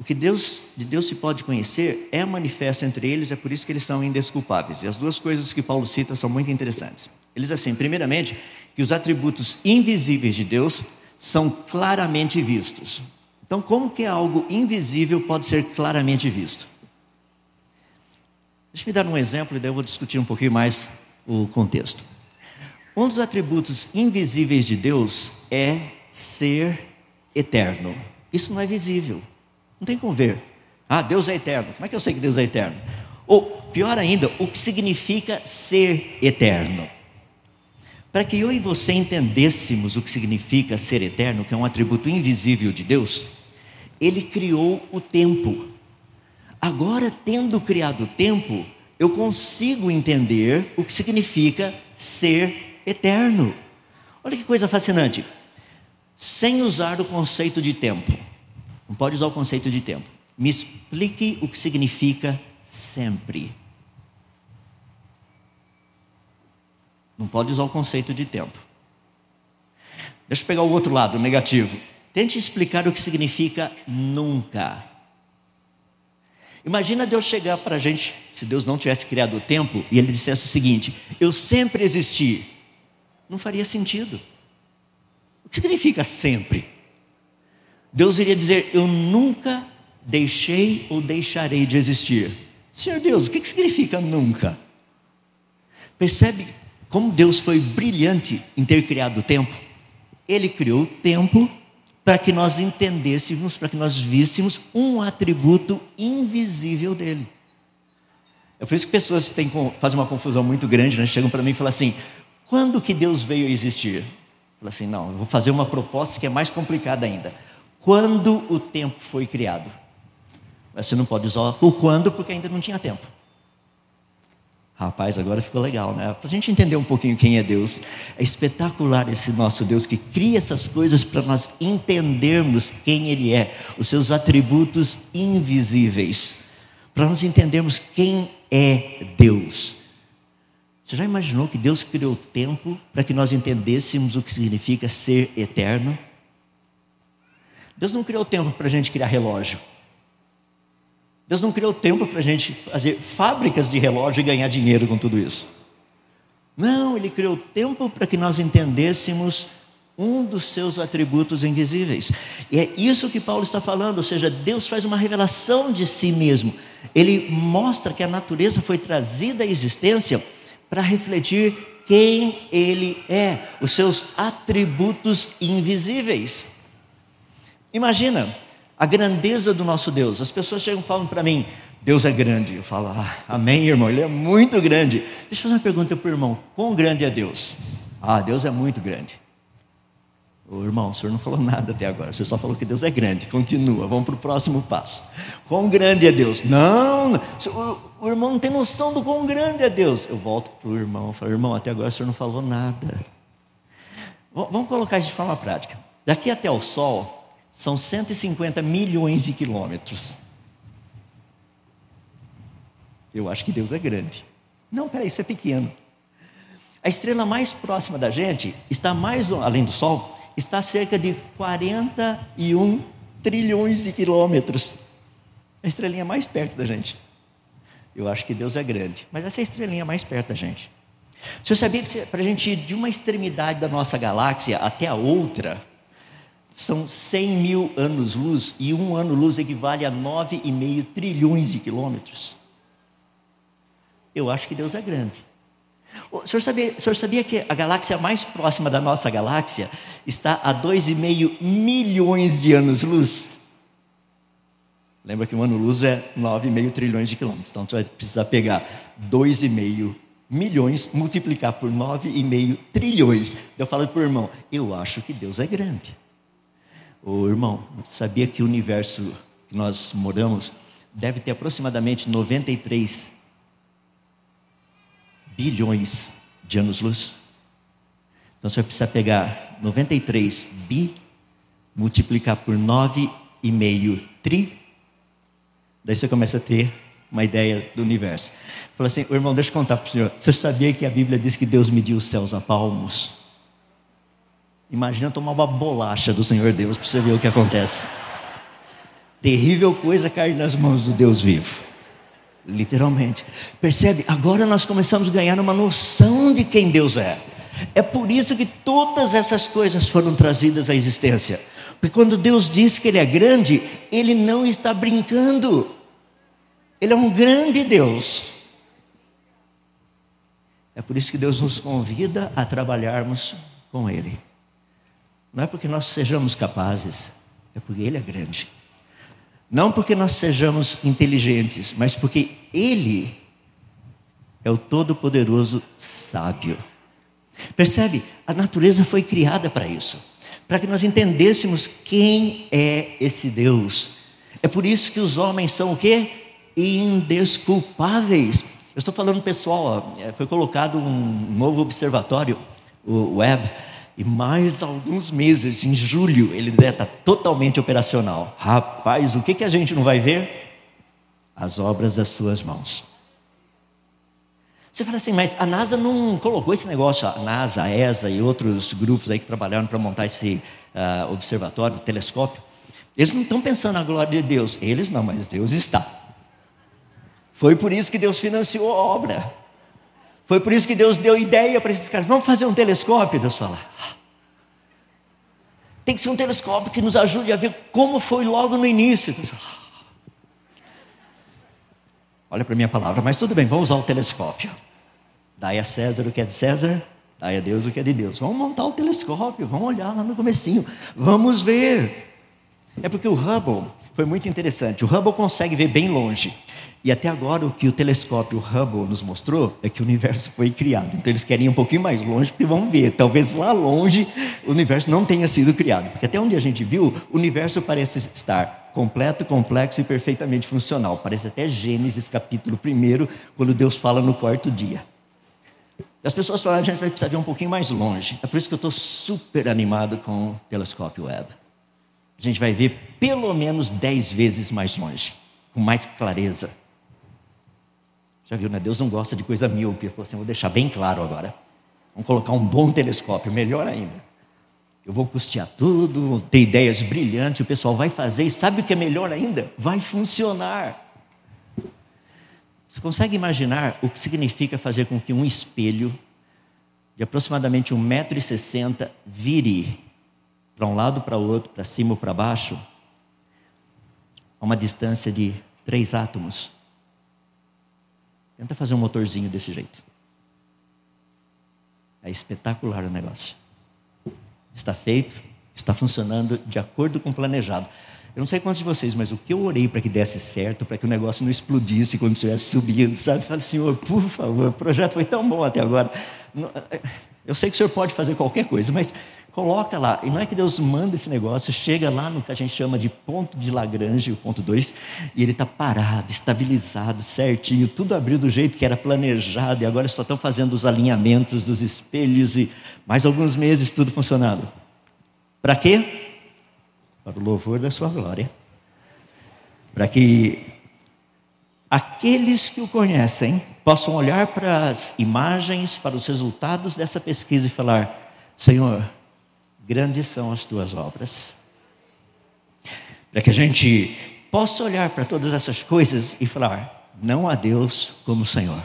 O que Deus, de Deus se pode conhecer é manifesto entre eles, é por isso que eles são indesculpáveis. E as duas coisas que Paulo cita são muito interessantes. Eles assim, primeiramente, que os atributos invisíveis de Deus são claramente vistos. Então, como que algo invisível pode ser claramente visto? Deixa me dar um exemplo e daí eu vou discutir um pouquinho mais o contexto. Um dos atributos invisíveis de Deus é ser eterno. Isso não é visível. Não tem como ver. Ah, Deus é eterno. Como é que eu sei que Deus é eterno? Ou, pior ainda, o que significa ser eterno? Para que eu e você entendêssemos o que significa ser eterno, que é um atributo invisível de Deus, Ele criou o tempo. Agora, tendo criado o tempo, eu consigo entender o que significa ser eterno. Olha que coisa fascinante. Sem usar o conceito de tempo. Não pode usar o conceito de tempo. Me explique o que significa sempre. Não pode usar o conceito de tempo. Deixa eu pegar o outro lado, o negativo. Tente explicar o que significa nunca. Imagina Deus chegar para a gente, se Deus não tivesse criado o tempo, e Ele dissesse o seguinte: Eu sempre existi. Não faria sentido. O que significa sempre? Deus iria dizer: Eu nunca deixei ou deixarei de existir. Senhor Deus, o que significa nunca? Percebe como Deus foi brilhante em ter criado o tempo? Ele criou o tempo para que nós entendêssemos, para que nós víssemos um atributo invisível dele. É por isso que pessoas têm, fazem uma confusão muito grande, né? chegam para mim e falam assim: quando que Deus veio a existir? Fala assim, não, eu vou fazer uma proposta que é mais complicada ainda quando o tempo foi criado. Mas você não pode usar o quando porque ainda não tinha tempo. Rapaz, agora ficou legal, né? Para a gente entender um pouquinho quem é Deus, é espetacular esse nosso Deus que cria essas coisas para nós entendermos quem Ele é, os seus atributos invisíveis, para nós entendermos quem é Deus. Você já imaginou que Deus criou o tempo para que nós entendêssemos o que significa ser eterno? Deus não criou tempo para a gente criar relógio. Deus não criou tempo para a gente fazer fábricas de relógio e ganhar dinheiro com tudo isso. Não, Ele criou tempo para que nós entendêssemos um dos seus atributos invisíveis. E é isso que Paulo está falando, ou seja, Deus faz uma revelação de si mesmo. Ele mostra que a natureza foi trazida à existência para refletir quem ele é, os seus atributos invisíveis. Imagina a grandeza do nosso Deus. As pessoas chegam e falam para mim: Deus é grande. Eu falo: ah, Amém, irmão, Ele é muito grande. Deixa eu fazer uma pergunta para o irmão: Quão grande é Deus? Ah, Deus é muito grande. Ô, irmão, o senhor não falou nada até agora, o senhor só falou que Deus é grande. Continua, vamos para o próximo passo. Quão grande é Deus? Não, o, o irmão não tem noção do quão grande é Deus. Eu volto para o irmão e falo: Irmão, até agora o senhor não falou nada. Vamos colocar isso de forma prática. Daqui até o sol, são 150 milhões de quilômetros. Eu acho que Deus é grande. Não, peraí, isso é pequeno. A estrela mais próxima da gente está mais além do Sol, está a cerca de 41 trilhões de quilômetros. A estrelinha mais perto da gente. Eu acho que Deus é grande, mas essa é a estrelinha mais perto da gente. Você sabia que para a gente ir de uma extremidade da nossa galáxia até a outra, são 100 mil anos-luz, e um ano-luz equivale a 9,5 trilhões de quilômetros. Eu acho que Deus é grande. O senhor, sabia, o senhor sabia que a galáxia mais próxima da nossa galáxia está a 2,5 milhões de anos-luz? Lembra que um ano-luz é 9,5 trilhões de quilômetros. Então, você vai precisar pegar 2,5 milhões, multiplicar por 9,5 trilhões. Eu falo para o irmão, eu acho que Deus é grande. Ô irmão, sabia que o universo que nós moramos deve ter aproximadamente 93 bilhões de anos-luz? Então você vai precisar pegar 93 bi, multiplicar por 9,5 tri, daí você começa a ter uma ideia do universo. Fala assim, irmão, deixa eu contar para o senhor. Você sabia que a Bíblia diz que Deus mediu os céus a palmos? Imagina tomar uma bolacha do Senhor Deus para você ver o que acontece. Terrível coisa cair nas mãos do Deus vivo. Literalmente. Percebe? Agora nós começamos a ganhar uma noção de quem Deus é. É por isso que todas essas coisas foram trazidas à existência. Porque quando Deus diz que Ele é grande, Ele não está brincando. Ele é um grande Deus. É por isso que Deus nos convida a trabalharmos com Ele. Não é porque nós sejamos capazes, é porque Ele é grande. Não porque nós sejamos inteligentes, mas porque Ele é o Todo-Poderoso Sábio. Percebe? A natureza foi criada para isso, para que nós entendêssemos quem é esse Deus. É por isso que os homens são o quê? Indesculpáveis. Eu estou falando pessoal, ó, é, foi colocado um novo observatório, o web, e mais alguns meses, em julho, ele deve estar totalmente operacional. Rapaz, o que, que a gente não vai ver? As obras das suas mãos. Você fala assim, mas a NASA não colocou esse negócio, a NASA, a ESA e outros grupos aí que trabalharam para montar esse uh, observatório, telescópio. Eles não estão pensando na glória de Deus. Eles não, mas Deus está. Foi por isso que Deus financiou a obra. Foi por isso que Deus deu ideia para esses caras. Vamos fazer um telescópio? Deus fala. Tem que ser um telescópio que nos ajude a ver como foi logo no início. Deus fala, Olha para minha palavra, mas tudo bem, vamos usar o telescópio. Dai a César o que é de César, dai a Deus o que é de Deus. Vamos montar o telescópio, vamos olhar lá no comecinho, vamos ver. É porque o Hubble foi muito interessante. O Hubble consegue ver bem longe. E até agora o que o telescópio Hubble nos mostrou é que o universo foi criado. Então eles querem ir um pouquinho mais longe porque vão ver, talvez lá longe o universo não tenha sido criado. Porque até onde a gente viu, o universo parece estar completo, complexo e perfeitamente funcional. Parece até Gênesis capítulo 1, quando Deus fala no quarto dia. As pessoas falam, a gente vai precisar ver um pouquinho mais longe. É por isso que eu estou super animado com o telescópio Webb. A gente vai ver pelo menos dez vezes mais longe, com mais clareza. Já viu, né? Deus não gosta de coisa míope. Ele falou assim: vou deixar bem claro agora. Vamos colocar um bom telescópio, melhor ainda. Eu vou custear tudo, vou ter ideias brilhantes, o pessoal vai fazer, e sabe o que é melhor ainda? Vai funcionar. Você consegue imaginar o que significa fazer com que um espelho de aproximadamente 1,60m vire para um lado, para o outro, para cima ou para baixo, a uma distância de três átomos? Tenta fazer um motorzinho desse jeito. É espetacular o negócio. Está feito, está funcionando de acordo com o planejado. Eu não sei quantos de vocês, mas o que eu orei para que desse certo, para que o negócio não explodisse quando estivesse subindo, sabe? Falei, Senhor, por favor, o projeto foi tão bom até agora. Eu sei que o Senhor pode fazer qualquer coisa, mas Coloca lá. E não é que Deus manda esse negócio, chega lá no que a gente chama de ponto de Lagrange, o ponto 2, e ele está parado, estabilizado, certinho, tudo abriu do jeito que era planejado, e agora só estão fazendo os alinhamentos dos espelhos e mais alguns meses tudo funcionando. Para quê? Para o louvor da sua glória. Para que aqueles que o conhecem possam olhar para as imagens, para os resultados dessa pesquisa e falar: Senhor, grandes são as tuas obras. Para que a gente possa olhar para todas essas coisas e falar: não há Deus como Senhor.